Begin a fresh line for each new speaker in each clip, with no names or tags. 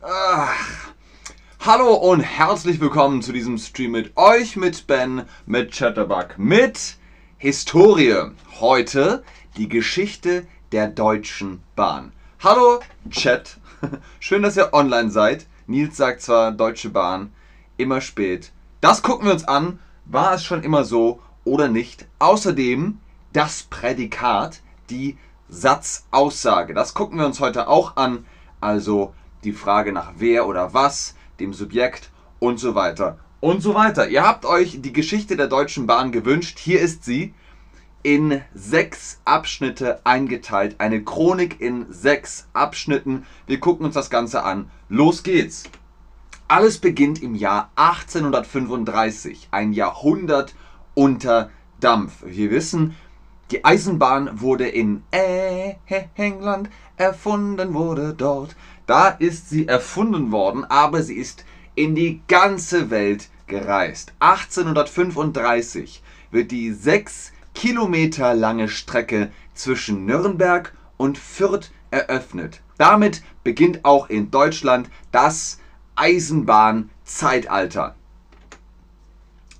Ach. Hallo und herzlich willkommen zu diesem Stream mit euch, mit Ben, mit Chatterbug, mit Historie. Heute die Geschichte der Deutschen Bahn. Hallo Chat, schön, dass ihr online seid. Nils sagt zwar Deutsche Bahn, immer spät. Das gucken wir uns an. War es schon immer so oder nicht? Außerdem das Prädikat, die Satzaussage. Das gucken wir uns heute auch an. Also die Frage nach wer oder was, dem Subjekt und so weiter und so weiter. Ihr habt euch die Geschichte der Deutschen Bahn gewünscht. Hier ist sie in sechs Abschnitte eingeteilt. Eine Chronik in sechs Abschnitten. Wir gucken uns das Ganze an. Los geht's. Alles beginnt im Jahr 1835, ein Jahrhundert unter Dampf. Wir wissen, die Eisenbahn wurde in England erfunden, wurde dort. Da ist sie erfunden worden, aber sie ist in die ganze Welt gereist. 1835 wird die sechs Kilometer lange Strecke zwischen Nürnberg und Fürth eröffnet. Damit beginnt auch in Deutschland das Eisenbahnzeitalter.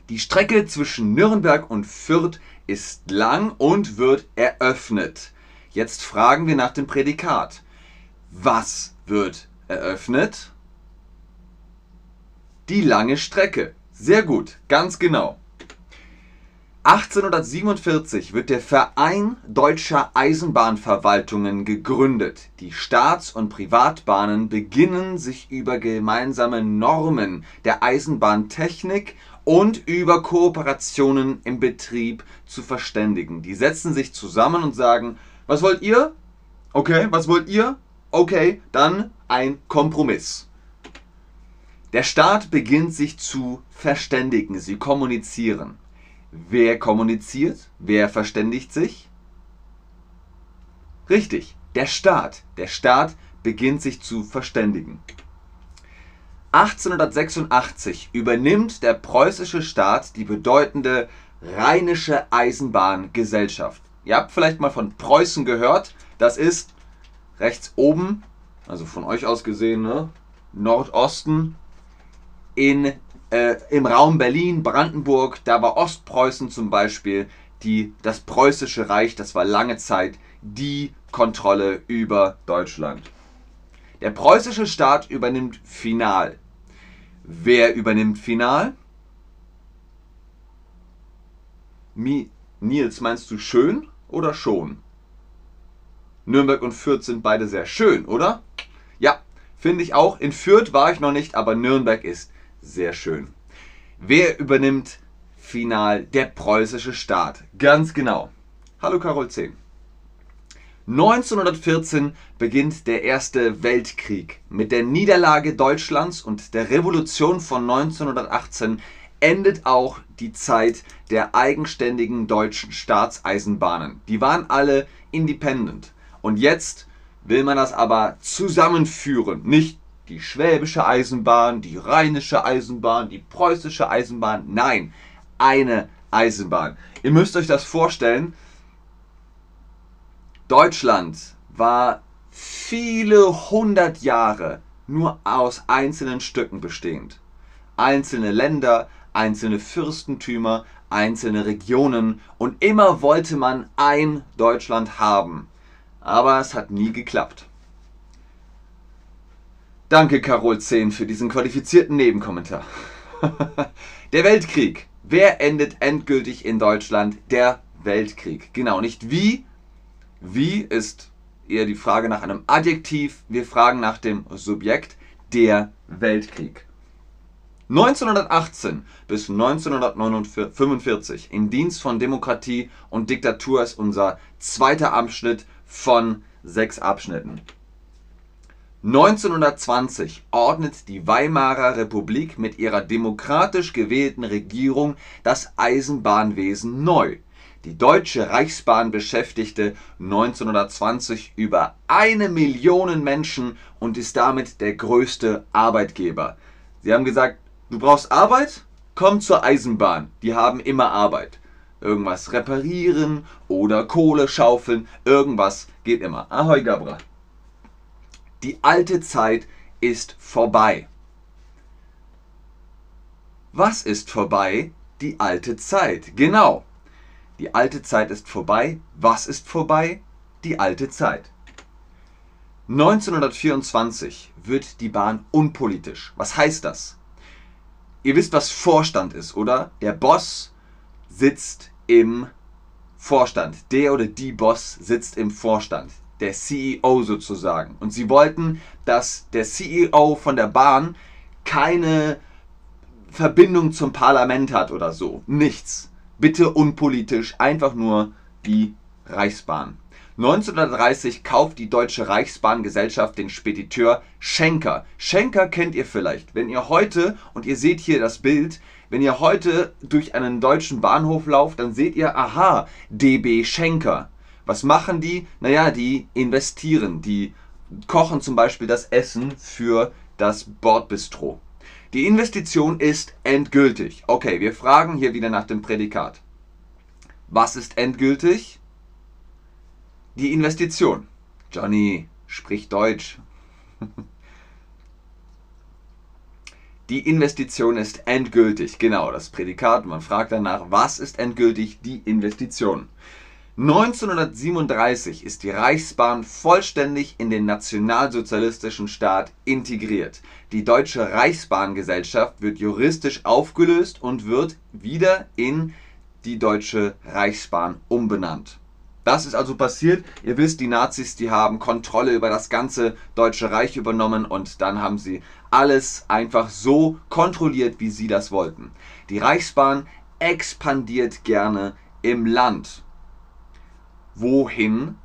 Die Strecke zwischen Nürnberg und Fürth ist lang und wird eröffnet. Jetzt fragen wir nach dem Prädikat. Was wird eröffnet? Die lange Strecke. Sehr gut, ganz genau. 1847 wird der Verein Deutscher Eisenbahnverwaltungen gegründet. Die Staats- und Privatbahnen beginnen sich über gemeinsame Normen der Eisenbahntechnik und über Kooperationen im Betrieb zu verständigen. Die setzen sich zusammen und sagen, was wollt ihr? Okay, was wollt ihr? Okay, dann ein Kompromiss. Der Staat beginnt sich zu verständigen, sie kommunizieren. Wer kommuniziert? Wer verständigt sich? Richtig, der Staat. Der Staat beginnt sich zu verständigen. 1886 übernimmt der preußische Staat die bedeutende Rheinische Eisenbahngesellschaft. Ihr habt vielleicht mal von Preußen gehört. Das ist rechts oben, also von euch aus gesehen, ne? Nordosten in äh, im Raum Berlin, Brandenburg, da war Ostpreußen zum Beispiel die, das preußische Reich, das war lange Zeit die Kontrolle über Deutschland. Der preußische Staat übernimmt final. Wer übernimmt final? Mi Nils, meinst du schön oder schon? Nürnberg und Fürth sind beide sehr schön, oder? Ja, finde ich auch. In Fürth war ich noch nicht, aber Nürnberg ist sehr schön. Wer übernimmt final? Der preußische Staat. Ganz genau. Hallo Carol 10. 1914 beginnt der Erste Weltkrieg. Mit der Niederlage Deutschlands und der Revolution von 1918 endet auch die Zeit der eigenständigen deutschen Staatseisenbahnen. Die waren alle independent. Und jetzt will man das aber zusammenführen. Nicht die schwäbische Eisenbahn, die rheinische Eisenbahn, die preußische Eisenbahn. Nein, eine Eisenbahn. Ihr müsst euch das vorstellen. Deutschland war viele hundert Jahre nur aus einzelnen Stücken bestehend. Einzelne Länder, einzelne Fürstentümer, einzelne Regionen und immer wollte man ein Deutschland haben. Aber es hat nie geklappt. Danke, Carol 10, für diesen qualifizierten Nebenkommentar. Der Weltkrieg. Wer endet endgültig in Deutschland? Der Weltkrieg. Genau, nicht wie. Wie ist eher die Frage nach einem Adjektiv. Wir fragen nach dem Subjekt. Der Weltkrieg. 1918 bis 1945 in Dienst von Demokratie und Diktatur ist unser zweiter Abschnitt von sechs Abschnitten. 1920 ordnet die Weimarer Republik mit ihrer demokratisch gewählten Regierung das Eisenbahnwesen neu. Die Deutsche Reichsbahn beschäftigte 1920 über eine Million Menschen und ist damit der größte Arbeitgeber. Sie haben gesagt, du brauchst Arbeit? Komm zur Eisenbahn, die haben immer Arbeit. irgendwas reparieren oder Kohle schaufeln. Irgendwas geht immer. Ahoi Gabra. Die alte Zeit ist vorbei. Was ist vorbei? Die alte Zeit. Genau. Die alte Zeit ist vorbei. Was ist vorbei? Die alte Zeit. 1924 wird die Bahn unpolitisch. Was heißt das? Ihr wisst, was Vorstand ist, oder? Der Boss sitzt im Vorstand. Der oder die Boss sitzt im Vorstand. Der CEO sozusagen. Und sie wollten, dass der CEO von der Bahn keine Verbindung zum Parlament hat oder so. Nichts. Bitte unpolitisch, einfach nur die Reichsbahn. 1930 kauft die Deutsche Reichsbahngesellschaft den Spediteur Schenker. Schenker kennt ihr vielleicht. Wenn ihr heute, und ihr seht hier das Bild, wenn ihr heute durch einen deutschen Bahnhof lauft, dann seht ihr, aha, DB Schenker. Was machen die? Naja, die investieren. Die kochen zum Beispiel das Essen für das Bordbistro. Die Investition ist endgültig. Okay, wir fragen hier wieder nach dem Prädikat. Was ist endgültig? Die Investition. Johnny, sprich Deutsch. Die Investition ist endgültig. Genau, das Prädikat. Man fragt danach, was ist endgültig die Investition? 1937 ist die Reichsbahn vollständig in den nationalsozialistischen Staat integriert. Die Deutsche Reichsbahngesellschaft wird juristisch aufgelöst und wird wieder in die Deutsche Reichsbahn umbenannt. Das ist also passiert. Ihr wisst, die Nazis, die haben Kontrolle über das ganze Deutsche Reich übernommen und dann haben sie alles einfach so kontrolliert, wie sie das wollten. Die Reichsbahn expandiert gerne im Land. Wohin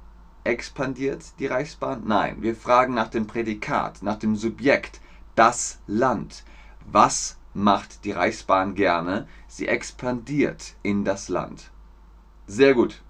expandiert die Reichsbahn? Nein, wir fragen nach dem Prädikat, nach dem Subjekt, das Land. Was macht die Reichsbahn gerne? Sie expandiert in das Land. Sehr gut.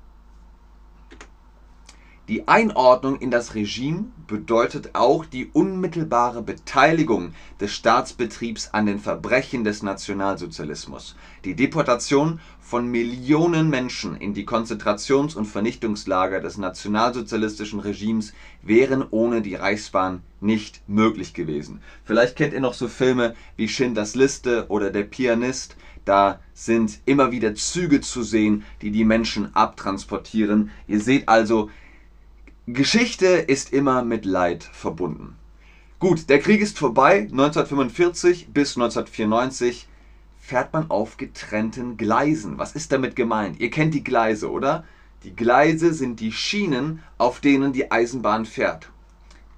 Die Einordnung in das Regime bedeutet auch die unmittelbare Beteiligung des Staatsbetriebs an den Verbrechen des Nationalsozialismus. Die Deportation von Millionen Menschen in die Konzentrations- und Vernichtungslager des nationalsozialistischen Regimes wären ohne die Reichsbahn nicht möglich gewesen. Vielleicht kennt ihr noch so Filme wie Schindlers Liste oder Der Pianist. Da sind immer wieder Züge zu sehen, die die Menschen abtransportieren. Ihr seht also, Geschichte ist immer mit Leid verbunden. Gut, der Krieg ist vorbei. 1945 bis 1994 fährt man auf getrennten Gleisen. Was ist damit gemeint? Ihr kennt die Gleise, oder? Die Gleise sind die Schienen, auf denen die Eisenbahn fährt.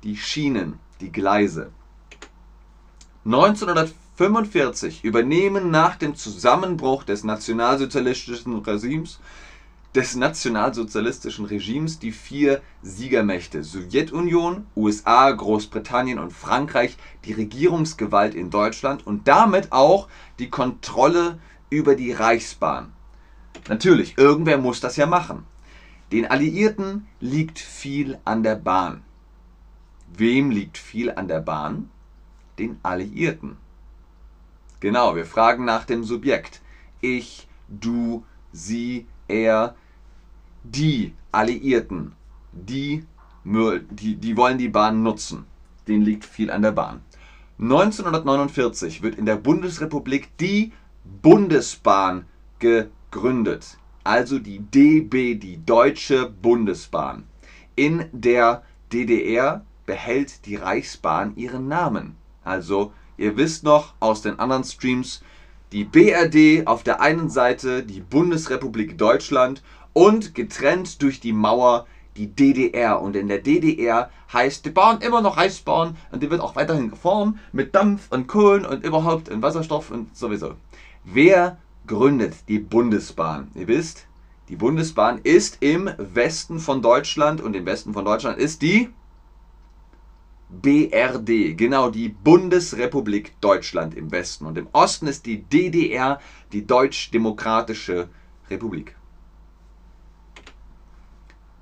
Die Schienen, die Gleise. 1945 übernehmen nach dem Zusammenbruch des nationalsozialistischen Regimes des nationalsozialistischen Regimes die vier Siegermächte Sowjetunion, USA, Großbritannien und Frankreich die Regierungsgewalt in Deutschland und damit auch die Kontrolle über die Reichsbahn. Natürlich, irgendwer muss das ja machen. Den Alliierten liegt viel an der Bahn. Wem liegt viel an der Bahn? Den Alliierten. Genau, wir fragen nach dem Subjekt. Ich, du, sie, er, die Alliierten, die, die, die wollen die Bahn nutzen. Denen liegt viel an der Bahn. 1949 wird in der Bundesrepublik die Bundesbahn gegründet. Also die DB, die Deutsche Bundesbahn. In der DDR behält die Reichsbahn ihren Namen. Also, ihr wisst noch aus den anderen Streams, die BRD auf der einen Seite, die Bundesrepublik Deutschland und getrennt durch die Mauer die DDR. Und in der DDR heißt die Bahn immer noch Reichsbahn und die wird auch weiterhin gefahren mit Dampf und Kohlen und überhaupt und Wasserstoff und sowieso. Wer gründet die Bundesbahn? Ihr wisst, die Bundesbahn ist im Westen von Deutschland und im Westen von Deutschland ist die BRD, genau die Bundesrepublik Deutschland im Westen und im Osten ist die DDR, die Deutsch-Demokratische Republik.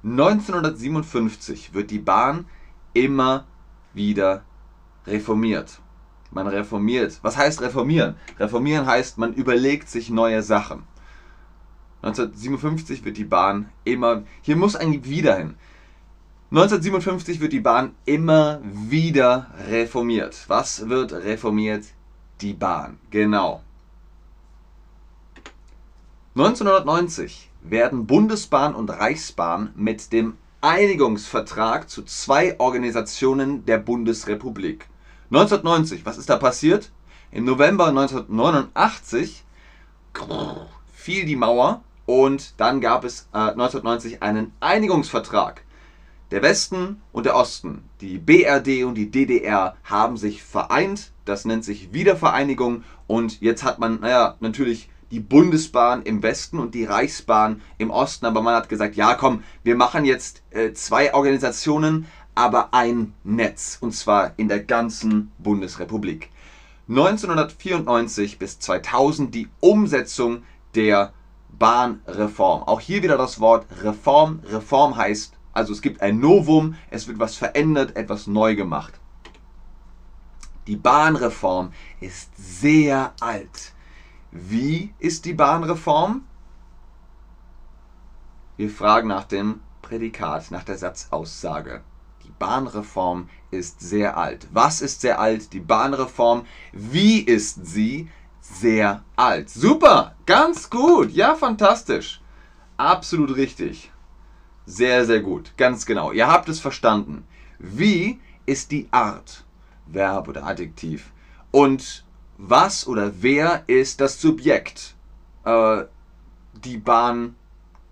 1957 wird die Bahn immer wieder reformiert. Man reformiert. Was heißt reformieren? Reformieren heißt, man überlegt sich neue Sachen. 1957 wird die Bahn immer, hier muss eigentlich wieder hin. 1957 wird die Bahn immer wieder reformiert. Was wird reformiert? Die Bahn, genau. 1990 werden Bundesbahn und Reichsbahn mit dem Einigungsvertrag zu zwei Organisationen der Bundesrepublik. 1990, was ist da passiert? Im November 1989 fiel die Mauer und dann gab es äh, 1990 einen Einigungsvertrag. Der Westen und der Osten, die BRD und die DDR haben sich vereint. Das nennt sich Wiedervereinigung. Und jetzt hat man, naja, natürlich die Bundesbahn im Westen und die Reichsbahn im Osten. Aber man hat gesagt, ja komm, wir machen jetzt äh, zwei Organisationen, aber ein Netz. Und zwar in der ganzen Bundesrepublik. 1994 bis 2000 die Umsetzung der Bahnreform. Auch hier wieder das Wort Reform. Reform heißt, also es gibt ein Novum, es wird was verändert, etwas neu gemacht. Die Bahnreform ist sehr alt. Wie ist die Bahnreform? Wir fragen nach dem Prädikat, nach der Satzaussage. Die Bahnreform ist sehr alt. Was ist sehr alt? Die Bahnreform. Wie ist sie? Sehr alt. Super, ganz gut. Ja, fantastisch. Absolut richtig. Sehr, sehr gut. Ganz genau. Ihr habt es verstanden. Wie ist die Art? Verb oder Adjektiv. Und was oder wer ist das Subjekt? Äh, die Bahn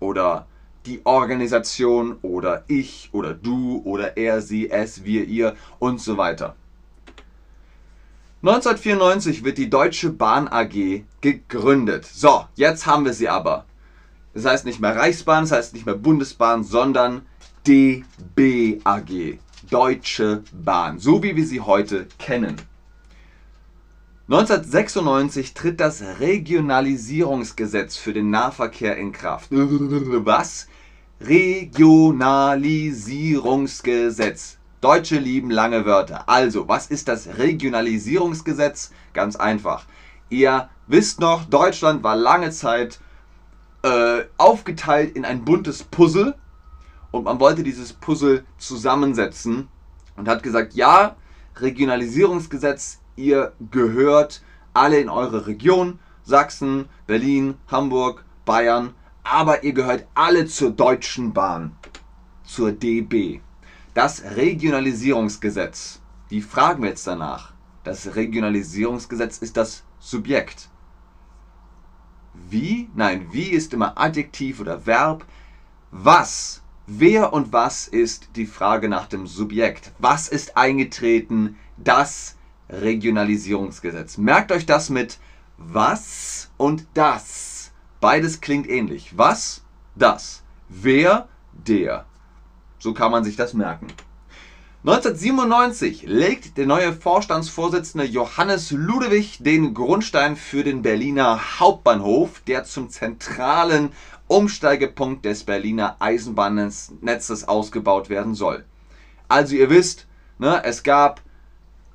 oder die Organisation oder ich oder du oder er, sie, es, wir, ihr und so weiter. 1994 wird die Deutsche Bahn AG gegründet. So, jetzt haben wir sie aber. Das heißt nicht mehr Reichsbahn, das heißt nicht mehr Bundesbahn, sondern DBAG. Deutsche Bahn. So wie wir sie heute kennen. 1996 tritt das Regionalisierungsgesetz für den Nahverkehr in Kraft. Was? Regionalisierungsgesetz. Deutsche lieben lange Wörter. Also, was ist das Regionalisierungsgesetz? Ganz einfach. Ihr wisst noch, Deutschland war lange Zeit äh, aufgeteilt in ein buntes Puzzle und man wollte dieses Puzzle zusammensetzen und hat gesagt, ja, Regionalisierungsgesetz ihr gehört alle in eure Region, Sachsen, Berlin, Hamburg, Bayern, aber ihr gehört alle zur Deutschen Bahn, zur DB. Das Regionalisierungsgesetz, die fragen wir jetzt danach. Das Regionalisierungsgesetz ist das Subjekt. Wie? Nein, wie ist immer Adjektiv oder Verb. Was? Wer und was ist die Frage nach dem Subjekt? Was ist eingetreten? Das Regionalisierungsgesetz. Merkt euch das mit was und das. Beides klingt ähnlich. Was, das. Wer, der. So kann man sich das merken. 1997 legt der neue Vorstandsvorsitzende Johannes Ludewig den Grundstein für den Berliner Hauptbahnhof, der zum zentralen Umsteigepunkt des Berliner Eisenbahnnetzes ausgebaut werden soll. Also ihr wisst, ne, es gab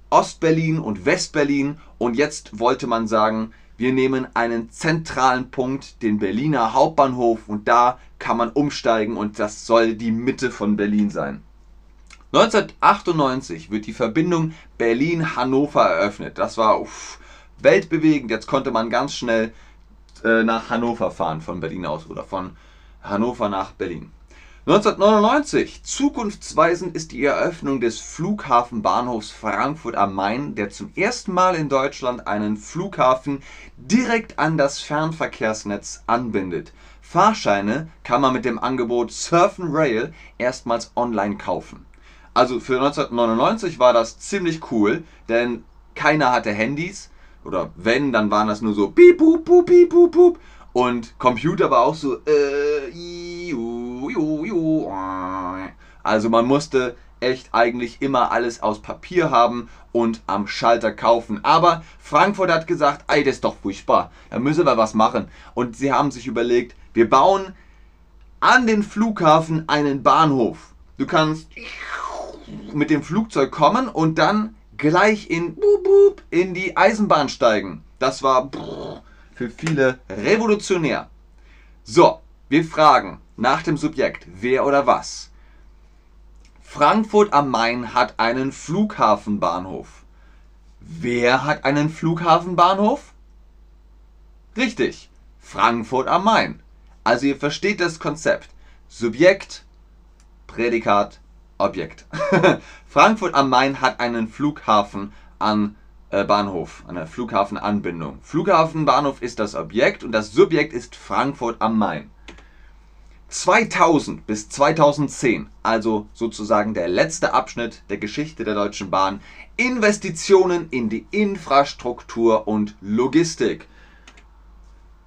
Ostberlin und Westberlin und jetzt wollte man sagen, wir nehmen einen zentralen Punkt, den Berliner Hauptbahnhof und da kann man umsteigen und das soll die Mitte von Berlin sein. 1998 wird die Verbindung Berlin-Hannover eröffnet. Das war uff, weltbewegend. Jetzt konnte man ganz schnell äh, nach Hannover fahren von Berlin aus oder von Hannover nach Berlin. 1999, zukunftsweisend ist die Eröffnung des Flughafenbahnhofs Frankfurt am Main, der zum ersten Mal in Deutschland einen Flughafen direkt an das Fernverkehrsnetz anbindet. Fahrscheine kann man mit dem Angebot Surfen Rail erstmals online kaufen. Also für 1999 war das ziemlich cool, denn keiner hatte Handys oder wenn, dann waren das nur so piep, pup, piep, pup, pup. und Computer war auch so äh, iu. Also man musste echt eigentlich immer alles aus Papier haben und am Schalter kaufen. Aber Frankfurt hat gesagt, ey, das ist doch furchtbar, da müssen wir was machen. Und sie haben sich überlegt, wir bauen an den Flughafen einen Bahnhof. Du kannst mit dem Flugzeug kommen und dann gleich in, in die Eisenbahn steigen. Das war für viele revolutionär. So, wir fragen nach dem Subjekt, wer oder was. Frankfurt am Main hat einen Flughafenbahnhof. Wer hat einen Flughafenbahnhof? Richtig, Frankfurt am Main. Also ihr versteht das Konzept. Subjekt, Prädikat, Objekt. Frankfurt am Main hat einen Flughafen an äh, Bahnhof, eine Flughafenanbindung. Flughafenbahnhof ist das Objekt und das Subjekt ist Frankfurt am Main. 2000 bis 2010, also sozusagen der letzte Abschnitt der Geschichte der Deutschen Bahn, Investitionen in die Infrastruktur und Logistik.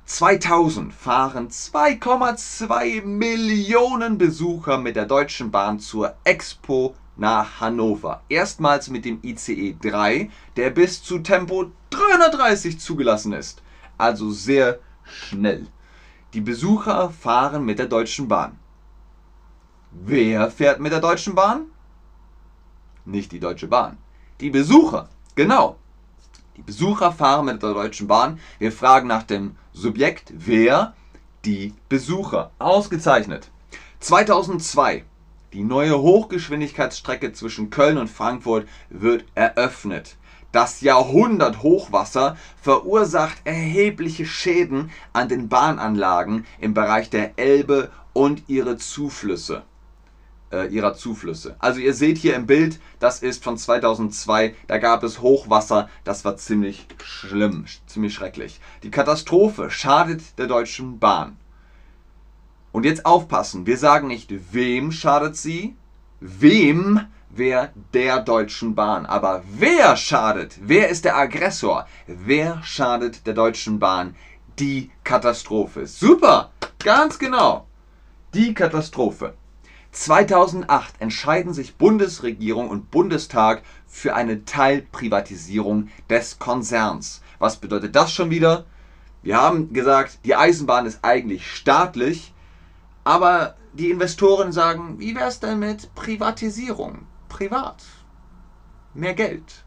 2000 fahren 2,2 Millionen Besucher mit der Deutschen Bahn zur Expo nach Hannover. Erstmals mit dem ICE 3, der bis zu Tempo 330 zugelassen ist. Also sehr schnell. Die Besucher fahren mit der Deutschen Bahn. Wer fährt mit der Deutschen Bahn? Nicht die Deutsche Bahn. Die Besucher. Genau. Die Besucher fahren mit der Deutschen Bahn. Wir fragen nach dem Subjekt, wer? Die Besucher. Ausgezeichnet. 2002. Die neue Hochgeschwindigkeitsstrecke zwischen Köln und Frankfurt wird eröffnet. Das Jahrhundert-Hochwasser verursacht erhebliche Schäden an den Bahnanlagen im Bereich der Elbe und ihre Zuflüsse äh, ihrer Zuflüsse. Also ihr seht hier im Bild, das ist von 2002, da gab es Hochwasser, das war ziemlich schlimm, ziemlich schrecklich. Die Katastrophe schadet der Deutschen Bahn. Und jetzt aufpassen, wir sagen nicht, wem schadet sie, wem wer der Deutschen Bahn. Aber wer schadet? Wer ist der Aggressor? Wer schadet der Deutschen Bahn? Die Katastrophe. Super, ganz genau. Die Katastrophe. 2008 entscheiden sich Bundesregierung und Bundestag für eine Teilprivatisierung des Konzerns. Was bedeutet das schon wieder? Wir haben gesagt, die Eisenbahn ist eigentlich staatlich, aber die Investoren sagen, wie wäre es denn mit Privatisierung? Privat. Mehr Geld.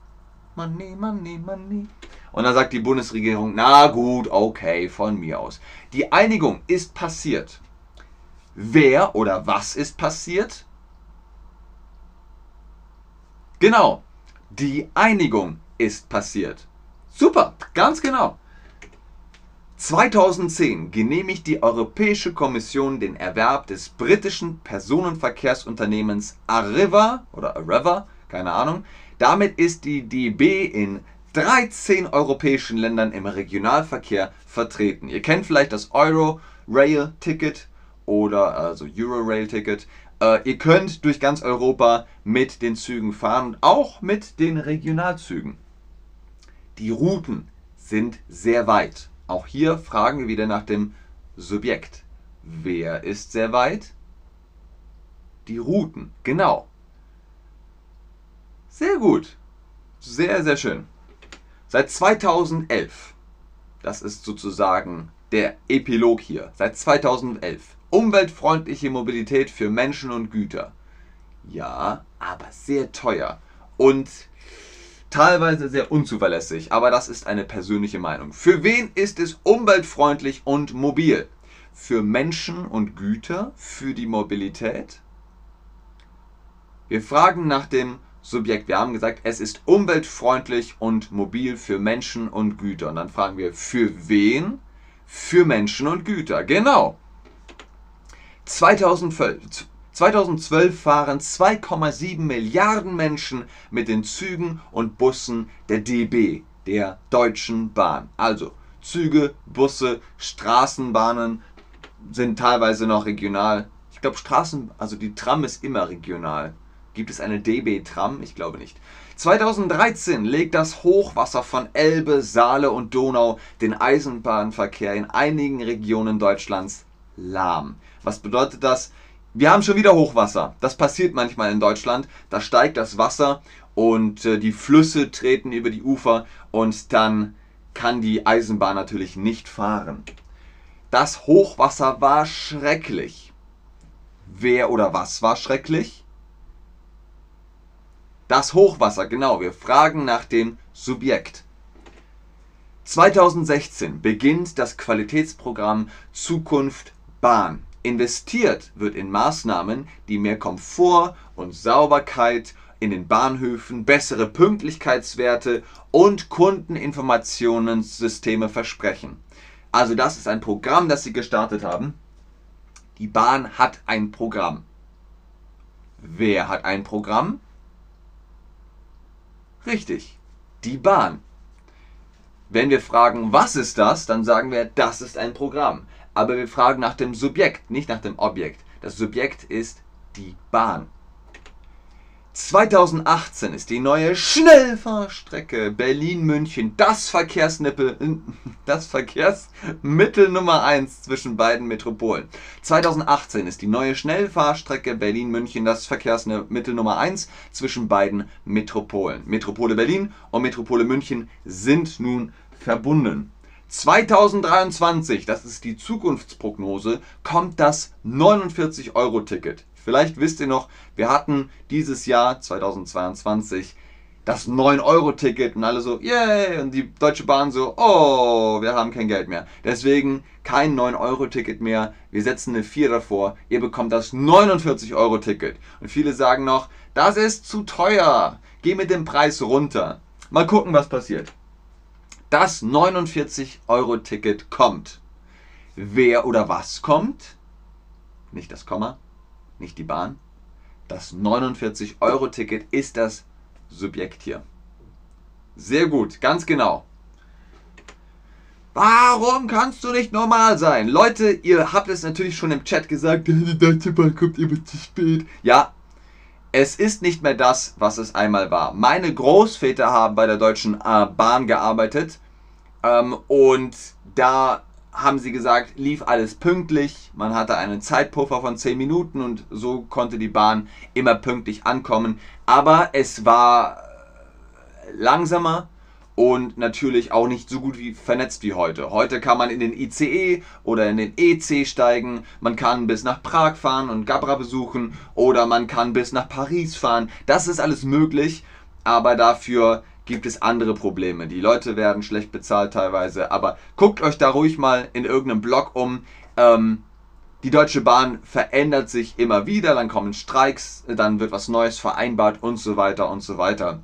Money, money, money. Und dann sagt die Bundesregierung, na gut, okay, von mir aus. Die Einigung ist passiert. Wer oder was ist passiert? Genau, die Einigung ist passiert. Super, ganz genau. 2010 genehmigt die Europäische Kommission den Erwerb des britischen Personenverkehrsunternehmens Arriva oder Areva, keine Ahnung. Damit ist die DB in 13 europäischen Ländern im Regionalverkehr vertreten. Ihr kennt vielleicht das Euro-Rail-Ticket oder also Eurorail-Ticket. Äh, ihr könnt durch ganz Europa mit den Zügen fahren und auch mit den Regionalzügen. Die Routen sind sehr weit. Auch hier fragen wir wieder nach dem Subjekt. Wer ist sehr weit? Die Routen, genau. Sehr gut. Sehr, sehr schön. Seit 2011, das ist sozusagen der Epilog hier, seit 2011 Umweltfreundliche Mobilität für Menschen und Güter. Ja, aber sehr teuer und teilweise sehr unzuverlässig, aber das ist eine persönliche Meinung. Für wen ist es umweltfreundlich und mobil? Für Menschen und Güter, für die Mobilität? Wir fragen nach dem Subjekt. Wir haben gesagt, es ist umweltfreundlich und mobil für Menschen und Güter. Und dann fragen wir, für wen? Für Menschen und Güter. Genau. 2012, 2012 fahren 2,7 Milliarden Menschen mit den Zügen und Bussen der DB, der Deutschen Bahn. Also Züge, Busse, Straßenbahnen sind teilweise noch regional. Ich glaube Straßen, also die Tram ist immer regional. Gibt es eine DB-Tram? Ich glaube nicht. 2013 legt das Hochwasser von Elbe, Saale und Donau den Eisenbahnverkehr in einigen Regionen Deutschlands lahm. Was bedeutet das? Wir haben schon wieder Hochwasser. Das passiert manchmal in Deutschland. Da steigt das Wasser und äh, die Flüsse treten über die Ufer und dann kann die Eisenbahn natürlich nicht fahren. Das Hochwasser war schrecklich. Wer oder was war schrecklich? Das Hochwasser, genau. Wir fragen nach dem Subjekt. 2016 beginnt das Qualitätsprogramm Zukunft Bahn. Investiert wird in Maßnahmen, die mehr Komfort und Sauberkeit in den Bahnhöfen, bessere Pünktlichkeitswerte und Kundeninformationssysteme versprechen. Also das ist ein Programm, das sie gestartet haben. Die Bahn hat ein Programm. Wer hat ein Programm? Richtig, die Bahn. Wenn wir fragen, was ist das, dann sagen wir, das ist ein Programm. Aber wir fragen nach dem Subjekt, nicht nach dem Objekt. Das Subjekt ist die Bahn. 2018 ist die neue Schnellfahrstrecke Berlin-München das, das Verkehrsmittel Nummer 1 zwischen beiden Metropolen. 2018 ist die neue Schnellfahrstrecke Berlin-München das Verkehrsmittel Nummer 1 zwischen beiden Metropolen. Metropole Berlin und Metropole München sind nun verbunden. 2023, das ist die Zukunftsprognose, kommt das 49-Euro-Ticket. Vielleicht wisst ihr noch, wir hatten dieses Jahr 2022 das 9-Euro-Ticket und alle so, yay! Und die Deutsche Bahn so, oh, wir haben kein Geld mehr. Deswegen kein 9-Euro-Ticket mehr. Wir setzen eine 4 davor. Ihr bekommt das 49-Euro-Ticket. Und viele sagen noch, das ist zu teuer. Geh mit dem Preis runter. Mal gucken, was passiert. Das 49-Euro-Ticket kommt. Wer oder was kommt? Nicht das Komma nicht die Bahn. Das 49-Euro-Ticket ist das Subjekt hier. Sehr gut, ganz genau. Warum kannst du nicht normal sein? Leute, ihr habt es natürlich schon im Chat gesagt, die Deutsche Bahn kommt immer zu spät. Ja, es ist nicht mehr das, was es einmal war. Meine Großväter haben bei der Deutschen äh, Bahn gearbeitet ähm, und da haben sie gesagt, lief alles pünktlich. Man hatte einen Zeitpuffer von 10 Minuten und so konnte die Bahn immer pünktlich ankommen. Aber es war langsamer und natürlich auch nicht so gut wie vernetzt wie heute. Heute kann man in den ICE oder in den EC steigen, man kann bis nach Prag fahren und Gabra besuchen oder man kann bis nach Paris fahren. Das ist alles möglich, aber dafür gibt es andere Probleme. Die Leute werden schlecht bezahlt teilweise, aber guckt euch da ruhig mal in irgendeinem Blog um. Ähm, die Deutsche Bahn verändert sich immer wieder, dann kommen Streiks, dann wird was Neues vereinbart und so weiter und so weiter.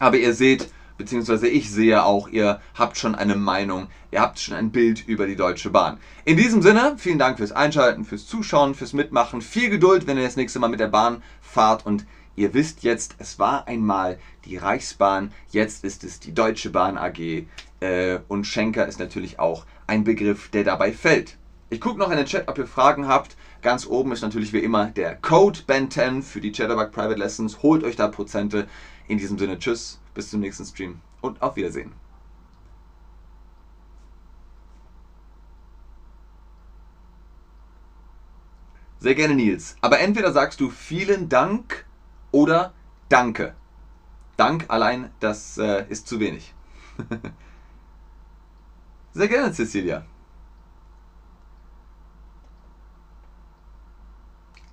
Aber ihr seht, beziehungsweise ich sehe auch, ihr habt schon eine Meinung, ihr habt schon ein Bild über die Deutsche Bahn. In diesem Sinne, vielen Dank fürs Einschalten, fürs Zuschauen, fürs Mitmachen. Viel Geduld, wenn ihr das nächste Mal mit der Bahn fahrt und Ihr wisst jetzt, es war einmal die Reichsbahn, jetzt ist es die Deutsche Bahn AG äh, und Schenker ist natürlich auch ein Begriff, der dabei fällt. Ich gucke noch in den Chat, ob ihr Fragen habt. Ganz oben ist natürlich wie immer der Code BEN10 für die Chatterbug Private Lessons. Holt euch da Prozente. In diesem Sinne, tschüss, bis zum nächsten Stream und auf Wiedersehen. Sehr gerne, Nils. Aber entweder sagst du vielen Dank oder Danke. Dank allein, das äh, ist zu wenig. Sehr gerne, Cecilia.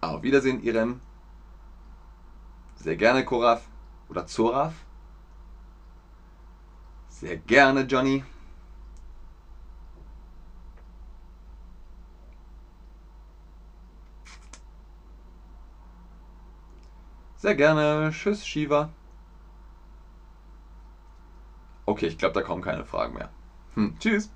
Auf Wiedersehen, Irem. Sehr gerne, Koraf. Oder Zoraf. Sehr gerne, Johnny. Sehr gerne. Tschüss, Shiva. Okay, ich glaube, da kommen keine Fragen mehr. Hm, tschüss.